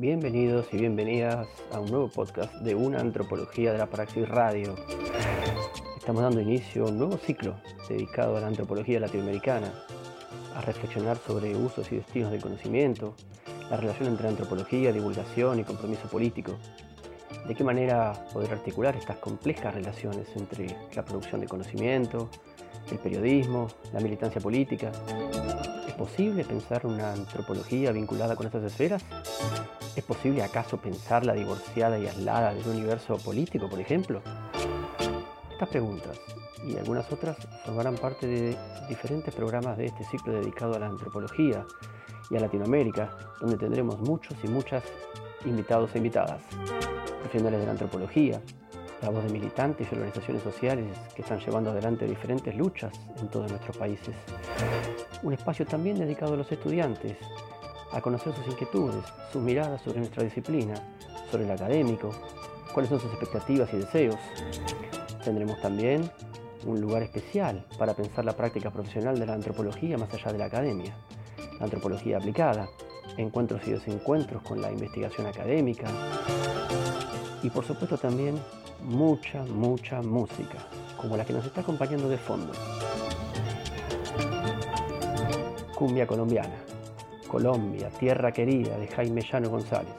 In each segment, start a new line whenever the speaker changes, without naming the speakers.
Bienvenidos y bienvenidas a un nuevo podcast de una antropología de la Praxis Radio. Estamos dando inicio a un nuevo ciclo dedicado a la antropología latinoamericana, a reflexionar sobre usos y destinos del conocimiento, la relación entre antropología, divulgación y compromiso político. De qué manera poder articular estas complejas relaciones entre la producción de conocimiento, el periodismo, la militancia política. ¿Es posible pensar una antropología vinculada con estas esferas? ¿Es posible acaso pensarla divorciada y aislada del universo político, por ejemplo? Estas preguntas y algunas otras formarán parte de diferentes programas de este ciclo dedicado a la antropología y a Latinoamérica, donde tendremos muchos y muchas invitados e invitadas, profesionales de la antropología, la voz de militantes y organizaciones sociales que están llevando adelante diferentes luchas en todos nuestros países. Un espacio también dedicado a los estudiantes, a conocer sus inquietudes, sus miradas sobre nuestra disciplina, sobre el académico, cuáles son sus expectativas y deseos. Tendremos también un lugar especial para pensar la práctica profesional de la antropología más allá de la academia, la antropología aplicada, encuentros y desencuentros con la investigación académica y por supuesto también mucha, mucha música, como la que nos está acompañando de fondo. Cumbia colombiana. Colombia, tierra querida de Jaime Llano González.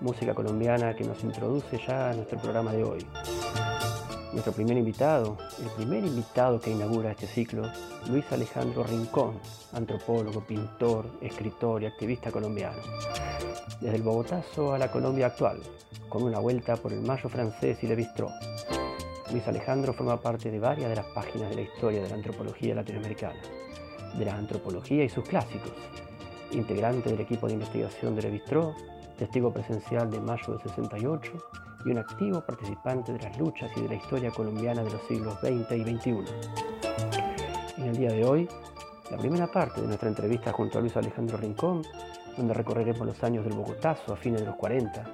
Música colombiana que nos introduce ya a nuestro programa de hoy. Nuestro primer invitado, el primer invitado que inaugura este ciclo, Luis Alejandro Rincón, antropólogo, pintor, escritor y activista colombiano. Desde el Bogotazo a la Colombia actual, con una vuelta por el Mayo francés y Le Bistrot. Luis Alejandro forma parte de varias de las páginas de la historia de la antropología latinoamericana, de la antropología y sus clásicos, integrante del equipo de investigación de Le Bistrot, testigo presencial de Mayo del 68 y un activo participante de las luchas y de la historia colombiana de los siglos XX y XXI. En el día de hoy, la primera parte de nuestra entrevista junto a Luis Alejandro Rincón, donde recorreremos los años del Bogotazo a fines de los 40,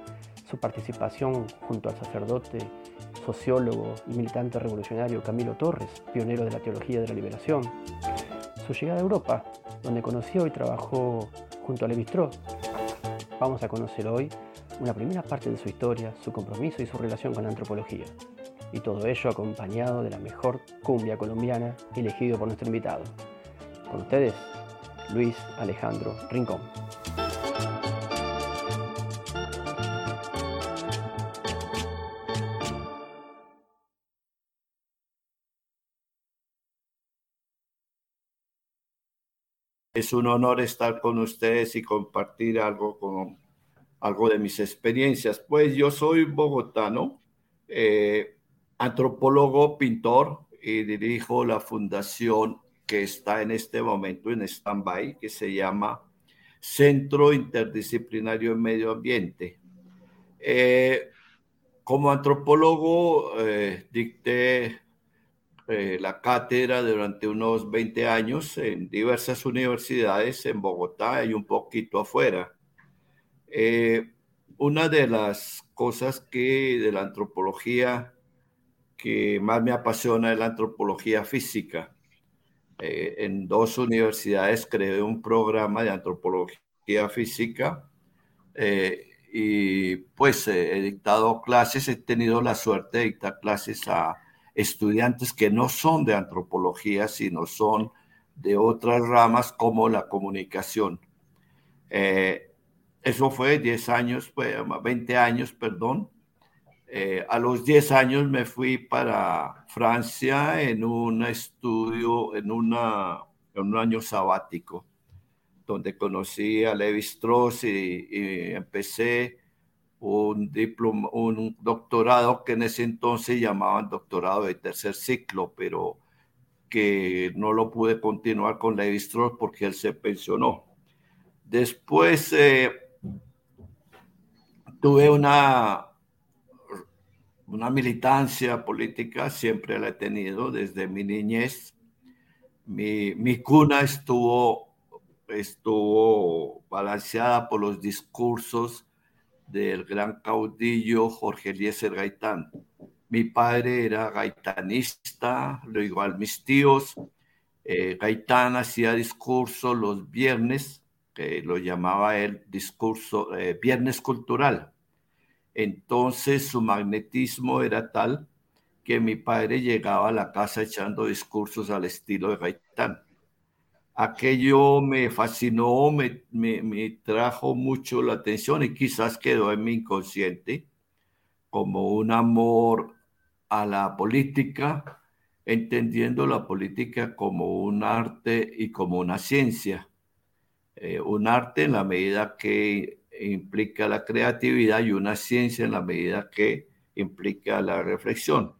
su participación junto al sacerdote, sociólogo y militante revolucionario Camilo Torres, pionero de la teología de la liberación, su llegada a Europa, donde conoció y trabajó junto a Levi Strauss. Vamos a conocer hoy una primera parte de su historia, su compromiso y su relación con la antropología. Y todo ello acompañado de la mejor cumbia colombiana elegido por nuestro invitado. Con ustedes, Luis Alejandro Rincón.
Es un honor estar con ustedes y compartir algo con algo de mis experiencias. Pues yo soy bogotano, eh, antropólogo, pintor y dirijo la fundación que está en este momento en stand-by, que se llama Centro Interdisciplinario en Medio Ambiente. Eh, como antropólogo, eh, dicté la cátedra durante unos 20 años en diversas universidades en Bogotá y un poquito afuera. Eh, una de las cosas que de la antropología que más me apasiona es la antropología física. Eh, en dos universidades creé un programa de antropología física eh, y pues he dictado clases, he tenido la suerte de dictar clases a estudiantes que no son de antropología, sino son de otras ramas como la comunicación. Eso fue 10 años, pues, 20 años, perdón. Eh, a los 10 años me fui para Francia en un estudio, en, una, en un año sabático, donde conocí a Levi Strauss y, empecé un, un doctorado que en ese entonces llamaban doctorado de tercer ciclo, pero que no lo pude continuar con Levi Strauss porque él se pensionó. Después eh, tuve una, una militancia política, siempre la he tenido desde mi niñez. Mi, mi cuna estuvo, estuvo balanceada por los discursos del gran caudillo Jorge Eliezer Gaitán. Mi padre era gaitanista, lo igual mis tíos. Eh, Gaitán hacía discursos los viernes que lo llamaba él discurso, eh, viernes cultural. Entonces su magnetismo era tal que mi padre llegaba a la casa echando discursos al estilo de Gaitán. Aquello me fascinó, me, me trajo mucho la atención y quizás quedó en mi inconsciente como un amor a la política, entendiendo la política como un arte y como una ciencia. Eh, un arte en la medida que implica la creatividad y una ciencia en la medida que implica la reflexión.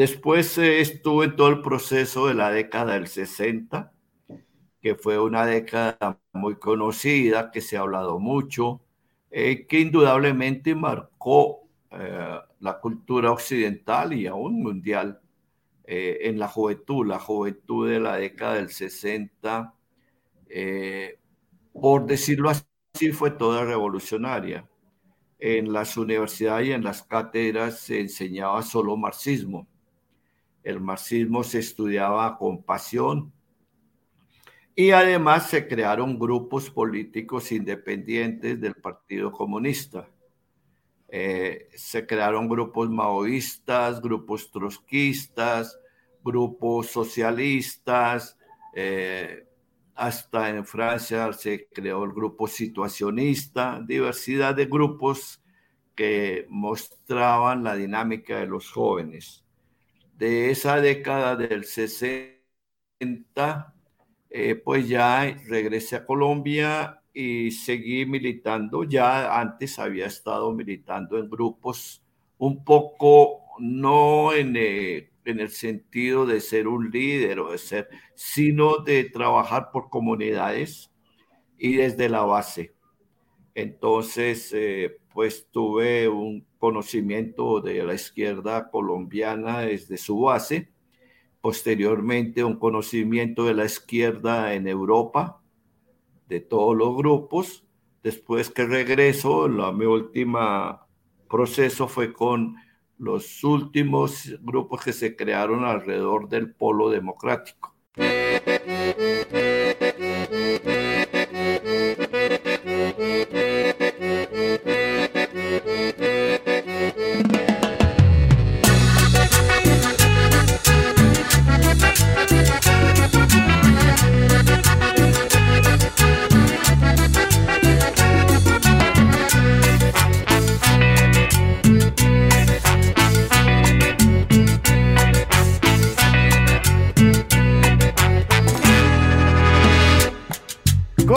Después eh, estuve en todo el proceso de la década del 60, que fue una década muy conocida, que se ha hablado mucho, eh, que indudablemente marcó eh, la cultura occidental y aún mundial en la juventud, la juventud de la década del 60, por decirlo así, fue toda revolucionaria. En las universidades y en las cátedras se enseñaba solo marxismo el marxismo se estudiaba con pasión y además se crearon grupos políticos independientes del Partido Comunista. Eh, se crearon grupos maoístas, grupos trotskistas, grupos socialistas, eh, hasta en Francia se creó el grupo situacionista, diversidad de grupos que mostraban la dinámica de los jóvenes de esa década del 60, eh, pues ya regresé a Colombia y seguí militando. Ya antes había estado militando en grupos un poco, no en, eh, en el sentido de ser un líder o de ser, sino de trabajar por comunidades y desde la base. Entonces, eh, pues tuve un conocimiento de la izquierda colombiana desde su base, posteriormente un conocimiento de la izquierda en Europa, de todos los grupos. Después que regreso, la, mi última proceso fue con los últimos grupos que se crearon alrededor del polo democrático.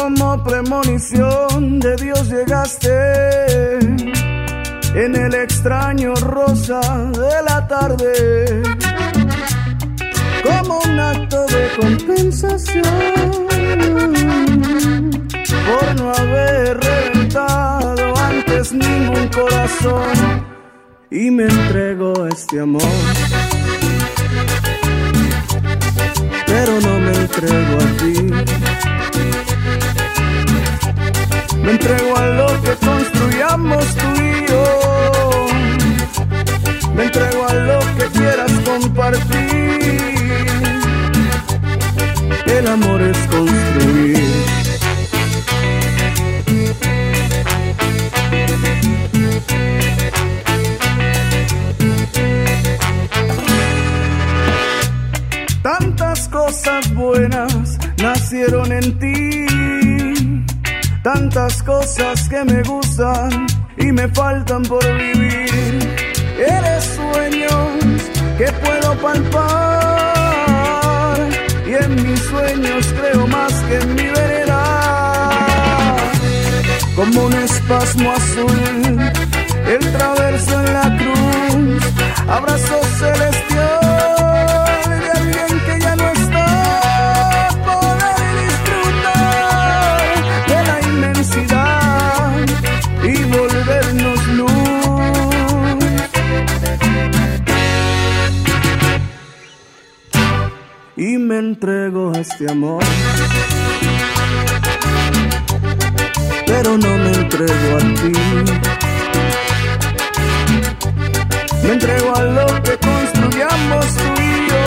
Como premonición de Dios llegaste. En el extraño rosa de la tarde, como un acto de compensación. Por no haber reventado antes ningún corazón. Y me entrego este amor. Pero no me entrego a ti me entrego a lo que construyamos tú y yo. Me entrego a lo que quieras compartir. El amor es construir. Tantas cosas buenas nacieron en ti Tantas cosas que me gustan y me faltan por vivir. Eres sueños que puedo palpar y en mis sueños creo más que en mi vereda. Como un espasmo azul, el traverso en la cruz, entrego este amor. Pero no me entrego a ti. Me entrego a lo que construyamos tú y yo.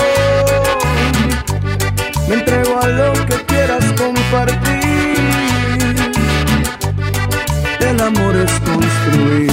Me entrego a lo que quieras compartir. El amor es construir.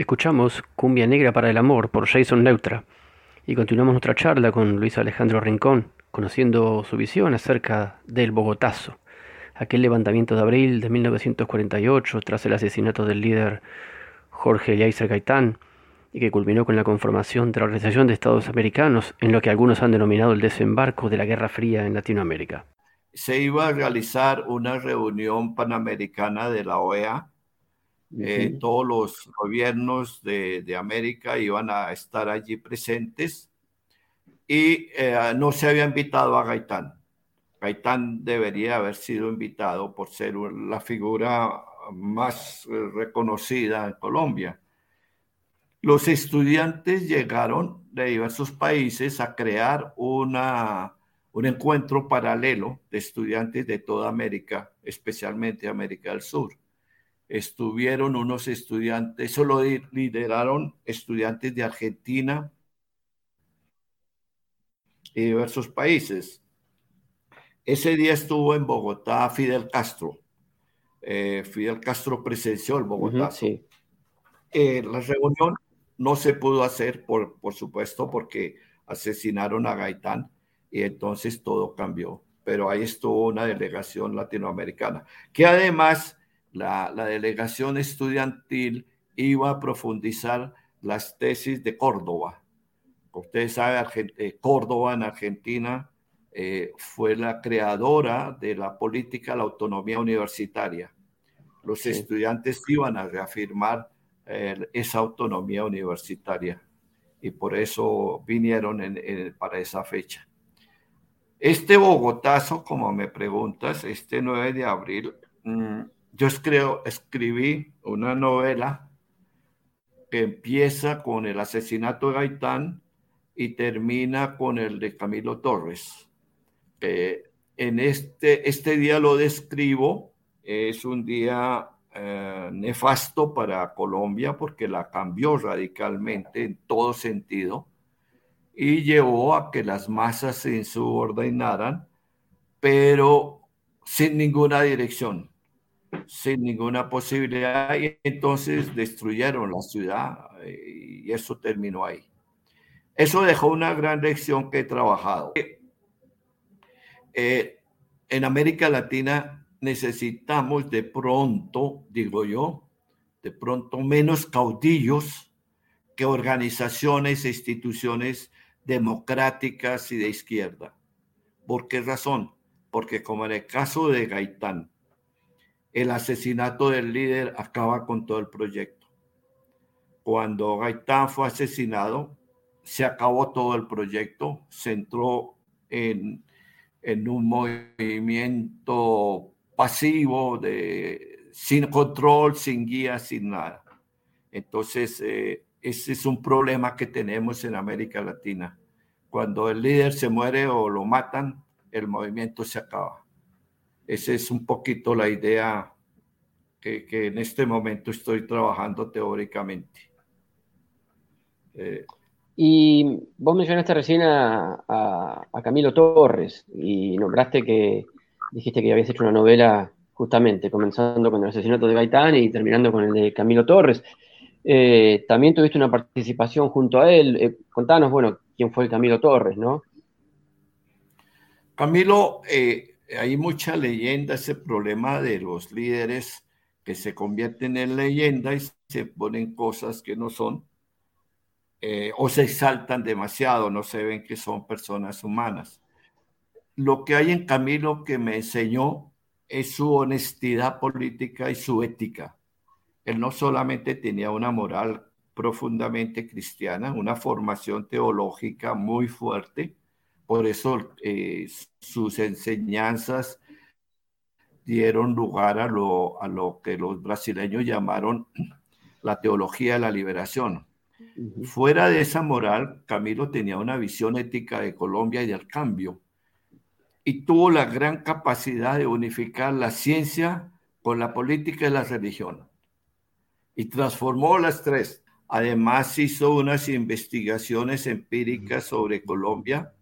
Escuchamos Cumbia Negra para el Amor por Jason Neutra y continuamos nuestra charla con Luis Alejandro Rincón, conociendo su visión acerca del Bogotazo, aquel levantamiento de abril de 1948 tras el asesinato del líder Jorge Eliezer Gaitán y que culminó con la conformación de la Organización de Estados Americanos en lo que algunos han denominado el desembarco de la Guerra Fría en Latinoamérica.
Se iba a realizar una reunión panamericana de la OEA eh, todos los gobiernos de, América iban a estar allí presentes y eh, no se había invitado a Gaitán. Gaitán debería haber sido invitado por ser la figura más reconocida en Colombia. Los estudiantes llegaron de diversos países a crear una, un encuentro paralelo de estudiantes de toda América, especialmente América del Sur estuvieron unos estudiantes, eso lo lideraron estudiantes de Argentina y diversos países. Ese día estuvo en Bogotá Fidel Castro. Eh, Fidel Castro presenció el Bogotá. Sí. Eh, la reunión no se pudo hacer, por, por supuesto, porque asesinaron a Gaitán y entonces todo cambió. Pero ahí estuvo una delegación latinoamericana, que además la, delegación estudiantil iba a profundizar las tesis de Córdoba. Ustedes saben, eh, Córdoba en Argentina eh, fue la creadora de la política de la autonomía universitaria. Los estudiantes iban a reafirmar eh, esa autonomía universitaria y por eso vinieron para esa fecha. Este Bogotazo, como me preguntas, este 9 de abril, mm, yo creo, escribí una novela que empieza con el asesinato de Gaitán y termina con el de Camilo Torres. en este, este día lo describo, es un día eh, nefasto para Colombia porque la cambió radicalmente en todo sentido y llevó a que las masas se insubordinaran, pero sin ninguna dirección sin ninguna posibilidad y entonces destruyeron la ciudad eh, y eso terminó ahí. Eso dejó una gran lección que he trabajado. Eh, en América Latina necesitamos de pronto, digo yo, de pronto menos caudillos que organizaciones e instituciones democráticas y de izquierda. ¿Por qué razón? Porque como en el caso de Gaitán, el asesinato del líder acaba con todo el proyecto. Cuando Gaitán fue asesinado, se acabó todo el proyecto, se entró en, un movimiento pasivo, de, sin control, sin guía, sin nada. Entonces, eh, ese es un problema que tenemos en América Latina. Cuando el líder se muere o lo matan, el movimiento se acaba. Esa es un poquito la idea que, en este momento estoy trabajando teóricamente.
Eh, y vos mencionaste recién a, Camilo Torres y nombraste que dijiste que habías hecho una novela justamente, comenzando con el asesinato de Gaitán y terminando con el de Camilo Torres. Eh, también tuviste una participación junto a él. Eh, contanos, bueno, quién fue el Camilo Torres, ¿no?
Camilo, hay mucha leyenda, ese problema de los líderes que se convierten en leyenda y se ponen cosas que no son, eh, o se exaltan demasiado, no se ven que son personas humanas. Lo que hay en Camilo que me enseñó es su honestidad política y su ética. Él no solamente tenía una moral profundamente cristiana, una formación teológica muy fuerte, por eso eh, sus enseñanzas dieron lugar a lo, a lo que los brasileños llamaron la teología de la liberación. Fuera de esa moral, Camilo tenía una visión ética de Colombia y del cambio y tuvo la gran capacidad de unificar la ciencia con la política y la religión. Y transformó las tres. Además hizo unas investigaciones empíricas sobre Colombia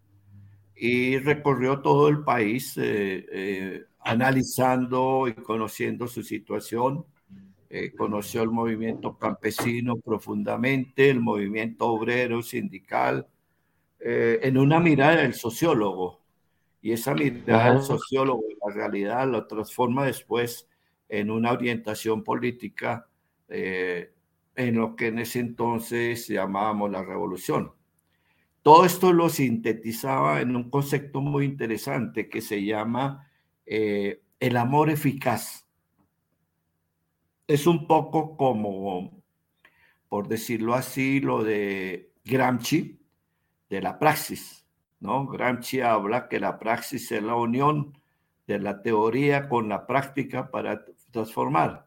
y recorrió todo el país eh, eh, analizando y conociendo su situación. Eh, conoció el movimiento campesino profundamente, el movimiento obrero sindical, en una mirada del sociólogo. Y esa mirada del sociólogo, la realidad, lo transforma después en una orientación política en lo que en ese entonces llamábamos la revolución. Todo esto lo sintetizaba en un concepto muy interesante que se llama eh, el amor eficaz. Es un poco como, por decirlo así, lo de Gramsci, de la praxis, ¿no? Gramsci habla que la praxis es la unión de la teoría con la práctica para transformar.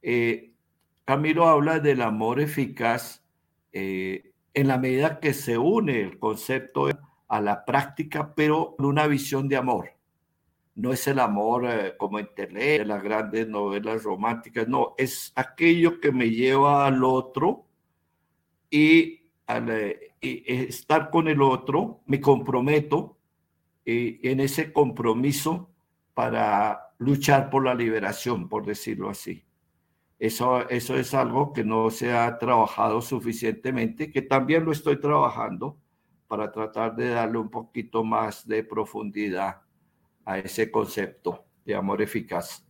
Eh, Camilo habla del amor eficaz eh, en la medida que se une el concepto a la práctica, pero con una visión de amor. No es el amor eh, como en tele, las grandes novelas románticas, no, es aquello que me lleva al otro y, al, eh, estar con el otro, me comprometo y en ese compromiso para luchar por la liberación, por decirlo así. Eso, eso es algo que no se ha trabajado suficientemente, que también lo estoy trabajando para tratar de darle un poquito más de profundidad a ese concepto de amor eficaz.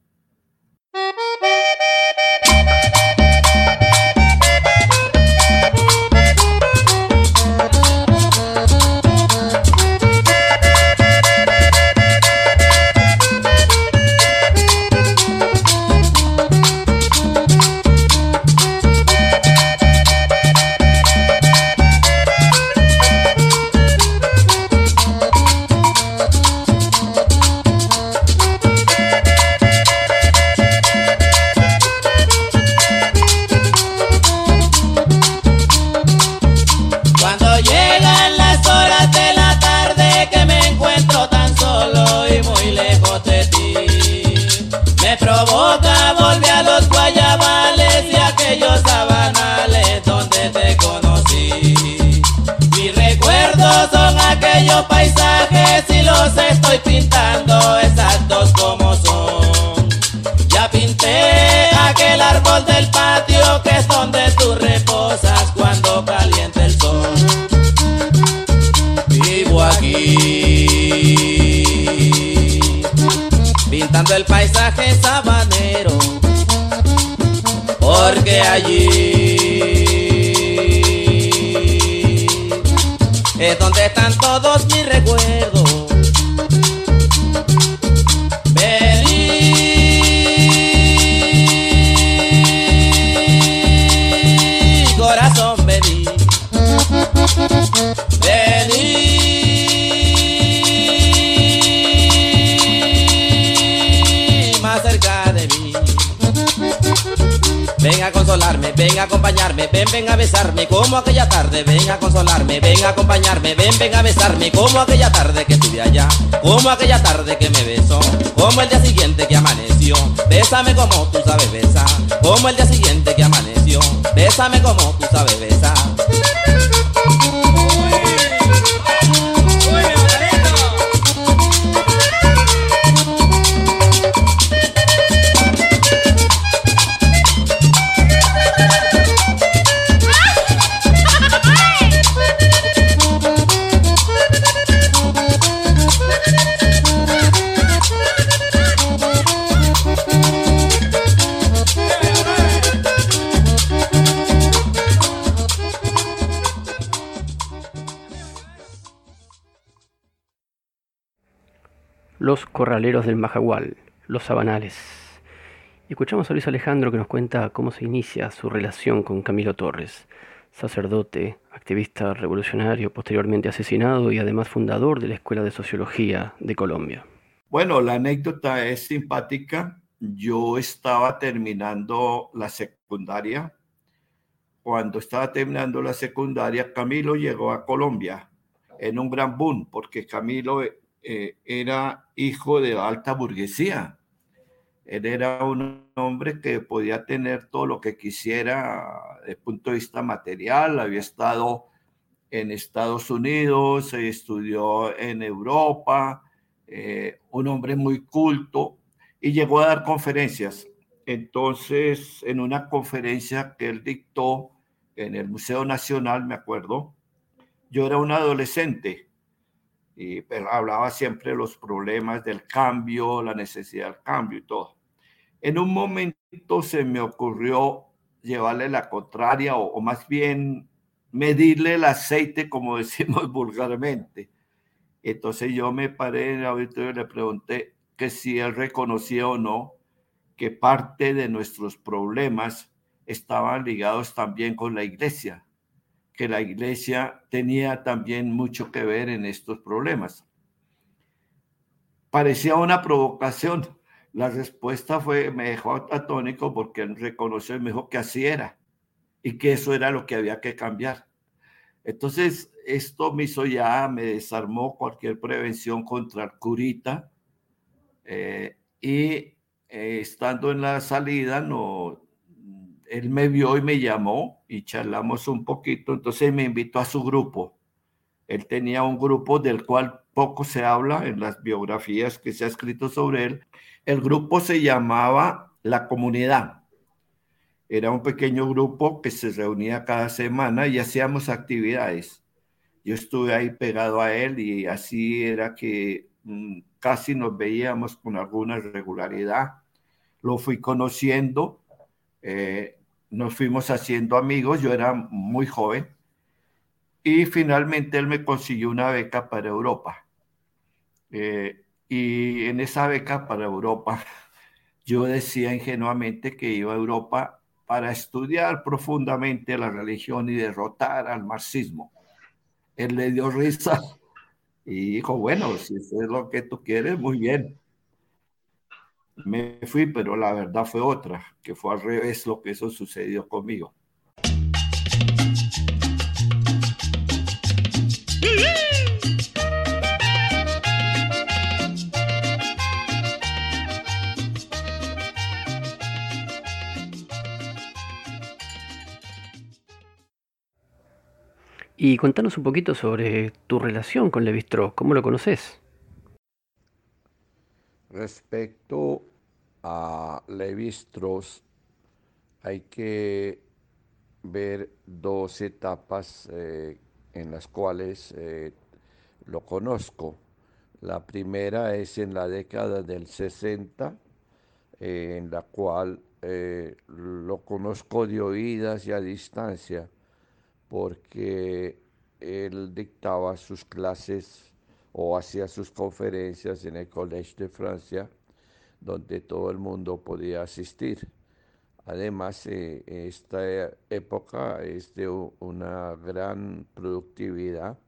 Porque allí es donde están todos mis recuerdos. Vení, corazón, vení. Vení más cerca de mí. Ven a consolarme, ven a acompañarme, ven, ven a besarme como aquella tarde, ven a consolarme, ven a acompañarme, ven, ven a besarme como aquella tarde que estuve allá, como aquella tarde que me besó, como el día siguiente que amaneció, bésame como tú sabes besar, como el día siguiente que amaneció, bésame como tú sabes besar.
Los Corraleros del Majagual, Los Sabanales. Escuchamos a Luis Alejandro que nos cuenta cómo se inicia su relación con Camilo Torres, sacerdote, activista revolucionario, posteriormente asesinado y además fundador de la Escuela de Sociología de Colombia.
Bueno, la anécdota es simpática. Yo estaba terminando la secundaria. Cuando estaba terminando la secundaria, Camilo llegó a Colombia en un gran boom, porque Camilo eh, era hijo de alta burguesía. Él era un hombre que podía tener todo lo que quisiera desde el punto de vista material. Había estado en Estados Unidos, estudió en Europa, eh, un hombre muy culto y llegó a dar conferencias. Entonces, en una conferencia que él dictó en el Museo Nacional, me acuerdo, yo era un adolescente y hablaba siempre de los problemas del cambio, la necesidad del cambio y todo. En un momento se me ocurrió llevarle la contraria o, o más bien medirle el aceite, como decimos vulgarmente. Entonces yo me paré en el auditorio y le pregunté que si él reconocía o no que parte de nuestros problemas estaban ligados también con la iglesia que la iglesia tenía también mucho que ver en estos problemas. Parecía una provocación. La respuesta fue, me dejó atónico porque reconoció y me dijo que así era y que eso era lo que había que cambiar. Entonces, esto me hizo ya, me desarmó cualquier prevención contra el curita eh, y eh, estando en la salida, no, él me vio y me llamó y charlamos un poquito, entonces me invitó a su grupo. Él tenía un grupo del cual poco se habla en las biografías que se ha escrito sobre él. El grupo se llamaba La Comunidad. Era un pequeño grupo que se reunía cada semana y hacíamos actividades. Yo estuve ahí pegado a él y así era que mm, casi nos veíamos con alguna regularidad. Lo fui conociendo. Eh, nos fuimos haciendo amigos, yo era muy joven, y finalmente él me consiguió una beca para Europa. Eh, y en esa beca para Europa, yo decía ingenuamente que iba a Europa para estudiar profundamente la religión y derrotar al marxismo. Él le dio risa y dijo, bueno, si es lo que tú quieres, muy bien me fui, pero la verdad fue otra, que fue al revés lo que eso sucedió conmigo.
Y contanos un poquito sobre tu relación con Levi-Strauss, ¿cómo lo conoces?
Respecto a Levi Strauss, hay que ver dos etapas eh, en las cuales eh, lo conozco. La primera es en la década del 60, eh, en la cual lo conozco de oídas y a distancia, porque él dictaba sus clases o hacía sus conferencias en el Collège de Francia, donde todo el mundo podía asistir. Además, eh, esta época es de una gran productividad,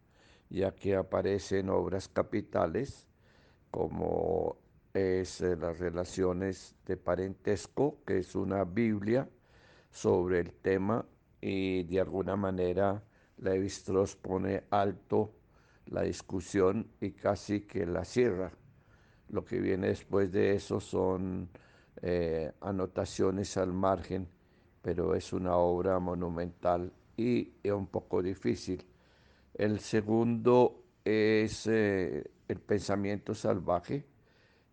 ya que aparecen obras capitales como es eh, las relaciones de parentesco, que es una Biblia sobre el tema y de alguna manera Levi-Strauss pone alto la discusión y casi que la cierra. Lo que viene después de eso son eh, anotaciones al margen, pero es una obra monumental y un poco difícil. El segundo es eh, el pensamiento salvaje,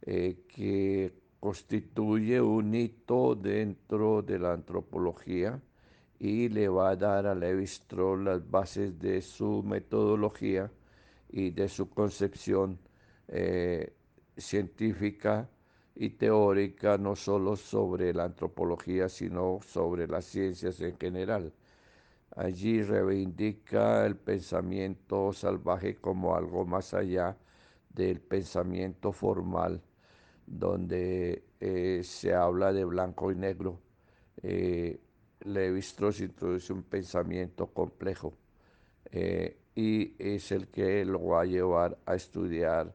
eh, que constituye un hito dentro de la antropología y le va a dar a Levi Strauss las bases de su metodología y de su concepción científica y teórica, no solo sobre la antropología, sino sobre las ciencias en general. Allí reivindica el pensamiento salvaje como algo más allá
del pensamiento formal, donde eh, se habla de blanco y negro. Eh, Levi Strauss introduce un pensamiento complejo eh, y es el que lo va a llevar a estudiar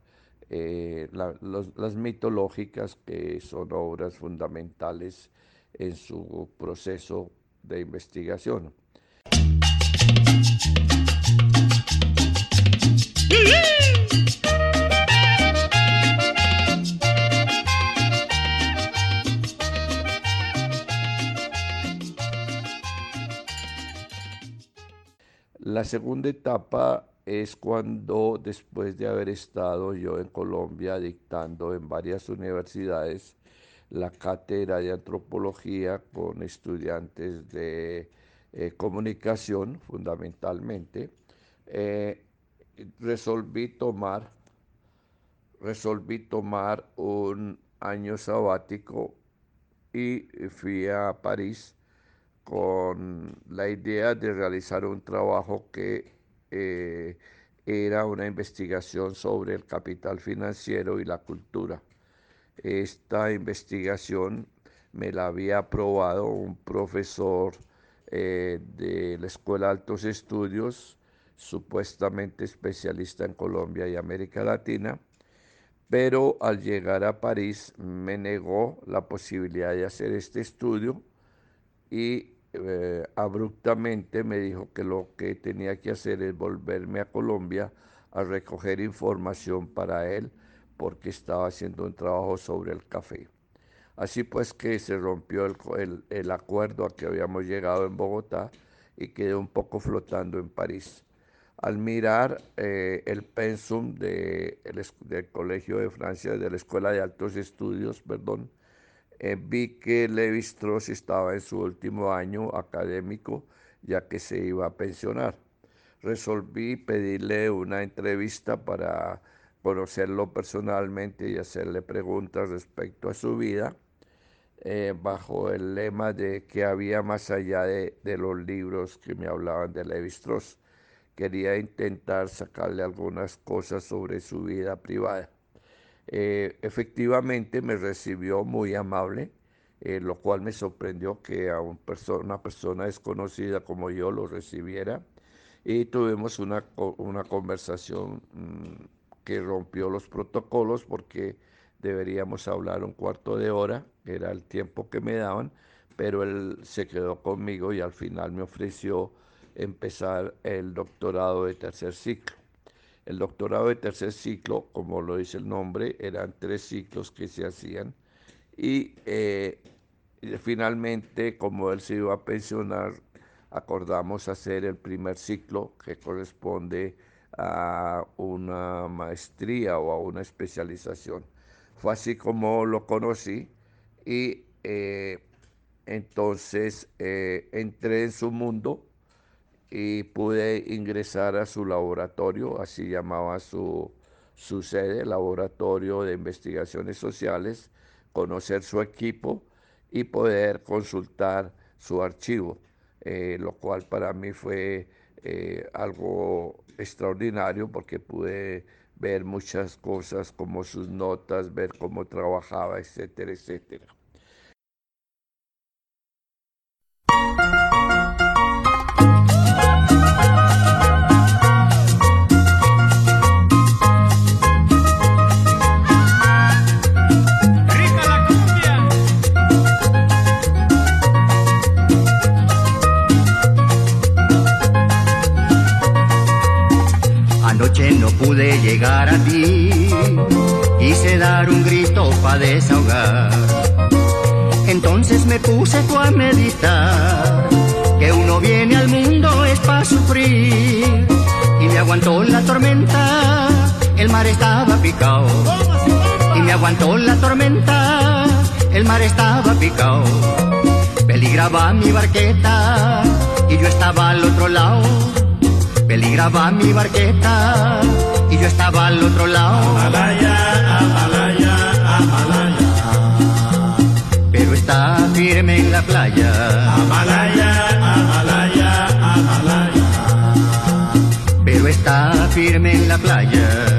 eh, las mitológicas, que son obras fundamentales en su proceso de investigación. La segunda etapa es cuando después de haber estado yo en Colombia dictando en varias universidades la cátedra de antropología con estudiantes de eh, comunicación fundamentalmente, eh, resolví tomar resolví tomar un año sabático y fui a París con la idea de realizar un trabajo que eh, era una investigación sobre el capital financiero y la cultura. Esta investigación me la había aprobado un profesor eh, de la Escuela de Altos Estudios, supuestamente especialista en Colombia y América Latina, pero al llegar a París me negó la posibilidad de hacer este estudio y eh, abruptamente me dijo que lo que tenía que hacer es volverme a Colombia a recoger información para él porque estaba haciendo un trabajo sobre el café. Así pues que se rompió el, el, acuerdo a que habíamos llegado en Bogotá y quedé un poco flotando en París. Al mirar eh, el pensum de, del Colegio de Francia, de la Escuela de Altos Estudios, perdón, eh, vi que Levi Strauss estaba en su último año académico, ya que se iba a pensionar. Resolví pedirle una entrevista para conocerlo personalmente y hacerle preguntas respecto a su vida, eh, bajo el lema de que había más allá de, los libros que me hablaban de Levi Strauss. Quería intentar sacarle algunas cosas sobre su vida privada. Eh, efectivamente me recibió muy amable, eh, lo cual me sorprendió que a una persona desconocida como yo lo recibiera. Y tuvimos una, una conversación mm, que rompió los protocolos porque deberíamos hablar un cuarto de hora, era el tiempo que me daban, pero él se quedó conmigo y al final me ofreció empezar el doctorado de tercer ciclo. El doctorado de tercer ciclo, como lo dice el nombre, eran tres ciclos que se hacían y eh, finalmente, como él se iba a pensionar, acordamos hacer el primer ciclo que corresponde a una maestría o a una especialización. Fue así como lo conocí y eh, entonces eh, entré en su mundo y pude ingresar a su laboratorio, así llamaba su, su sede, Laboratorio de Investigaciones Sociales, conocer su equipo y poder consultar su archivo, eh, lo cual para mí fue eh, algo extraordinario porque pude ver muchas cosas como sus notas, ver cómo trabajaba, etcétera, etcétera.
Pude llegar a ti. Quise dar un grito para desahogar. Entonces me puse a meditar que uno viene al mundo es para sufrir. Y me aguantó la tormenta, el mar estaba picado. Y me aguantó la tormenta, el mar estaba picado. Peligraba mi barqueta y yo estaba al otro lado Peligraba mi barqueta y yo estaba al otro lado.
Amalaya, Amalaya, Amalaya.
Pero está firme en la playa.
Amalaya, Amalaya, Amalaya.
Pero está firme en la playa.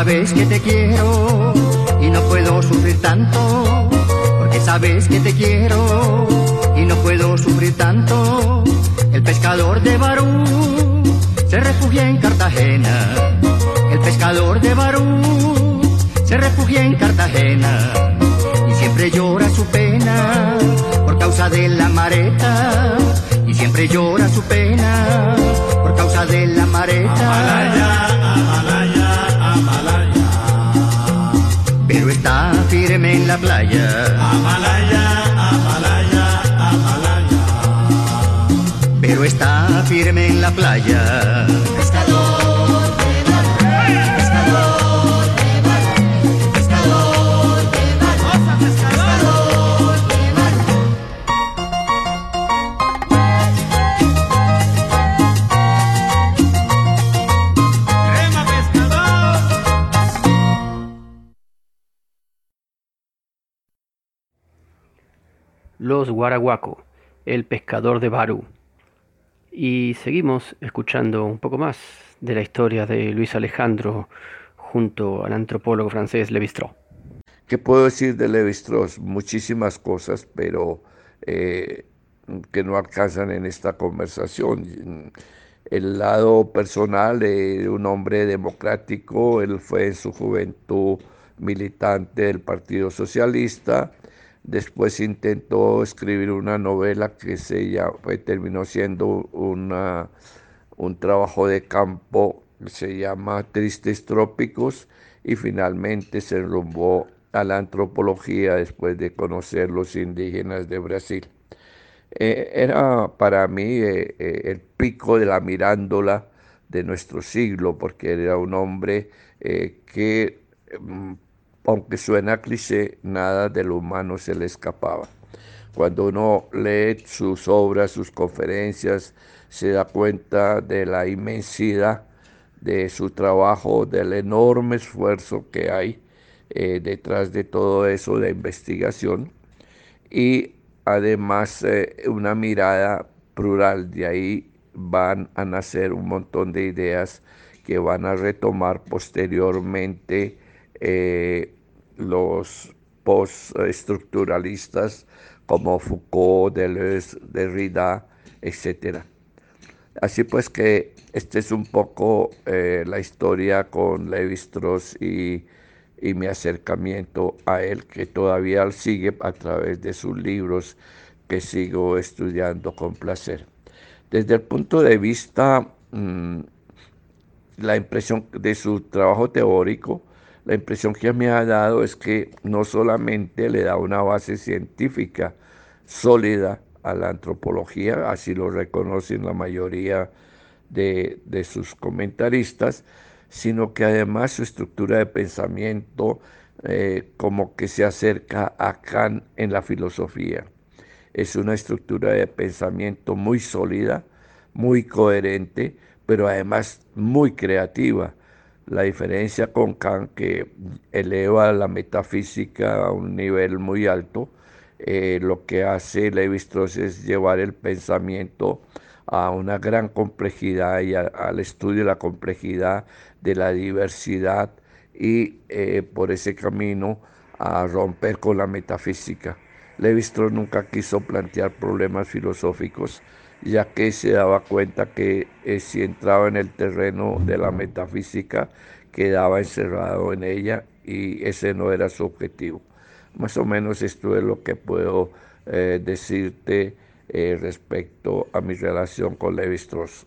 Sabes que te quiero y no puedo sufrir tanto, porque sabes que te quiero y no puedo sufrir tanto. El pescador de Barú se refugia en Cartagena, el pescador de Barú se refugia en Cartagena y siempre llora su pena por causa de la mareta y siempre llora su pena por causa de la mareta. Está firme en la playa,
Amalaya, Amalaya, Amalaya.
pero está firme en la playa.
Los Guaraguaco, el pescador de Barú. Y seguimos escuchando un poco más de la historia de Luis Alejandro junto al antropólogo francés Lévi-Strauss.
¿Qué puedo decir de Levi-Strauss? Muchísimas cosas, pero eh, que no alcanzan en esta conversación. El lado personal de un hombre democrático, él fue en su juventud militante del Partido Socialista, después intentó escribir una novela que se llama, pues, terminó siendo una, un trabajo de campo, se llama Tristes Trópicos, y finalmente se enrumbó a la antropología después de conocer los indígenas de Brasil. Eh, era para mí eh, eh, el pico de la mirándola de nuestro siglo, porque era un hombre que, mm, aunque suena cliché, nada de lo humano se le escapaba. Cuando uno lee sus obras, sus conferencias, se da cuenta de la inmensidad de su trabajo, del enorme esfuerzo que hay eh, detrás de todo eso de investigación y además eh, una mirada plural. De ahí van a nacer un montón de ideas que van a retomar posteriormente eh, los postestructuralistas como Foucault, Deleuze, Derrida, etc. Así pues que este es un poco eh, la historia con Levi-Strauss y, y mi acercamiento a él, que todavía sigue a través de sus libros que sigo estudiando con placer. Desde el punto de vista, mm, la impresión de su trabajo teórico, la impresión que me ha dado es que no solamente le da una base científica sólida a la antropología, así lo reconocen la mayoría de, de sus comentaristas, sino que además su estructura de pensamiento eh, como que se acerca a Kant en la filosofía. Es una estructura de pensamiento muy sólida, muy coherente, pero además muy creativa. La diferencia con Kant, que eleva la metafísica a un nivel muy alto, eh, lo que hace Levi-Strauss es llevar el pensamiento a una gran complejidad y al estudio de la complejidad, de la diversidad y eh, por ese camino a romper con la metafísica. Levi-Strauss nunca quiso plantear problemas filosóficos, ya que se daba cuenta que eh, si entraba en el terreno de la metafísica, quedaba encerrado en ella y ese no era su objetivo. Más o menos esto es lo que puedo eh, decirte eh, respecto a mi relación con Levi-Strauss.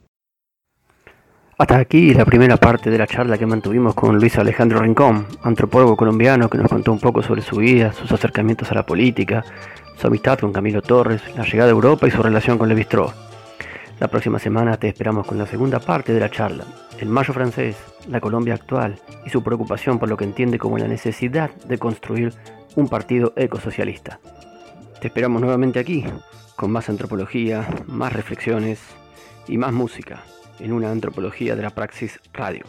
Hasta aquí la primera parte de la charla que mantuvimos con Luis Alejandro Rincón, antropólogo colombiano que nos contó un poco sobre su vida, sus acercamientos a la política, su amistad con Camilo Torres, la llegada a Europa y su relación con Levi-Strauss. La próxima semana te esperamos con la segunda parte de la charla, el Mayo francés, la Colombia actual y su preocupación por lo que entiende como la necesidad de construir un partido ecosocialista. Te esperamos nuevamente aquí, con más antropología, más reflexiones y más música en una antropología de la praxis radio.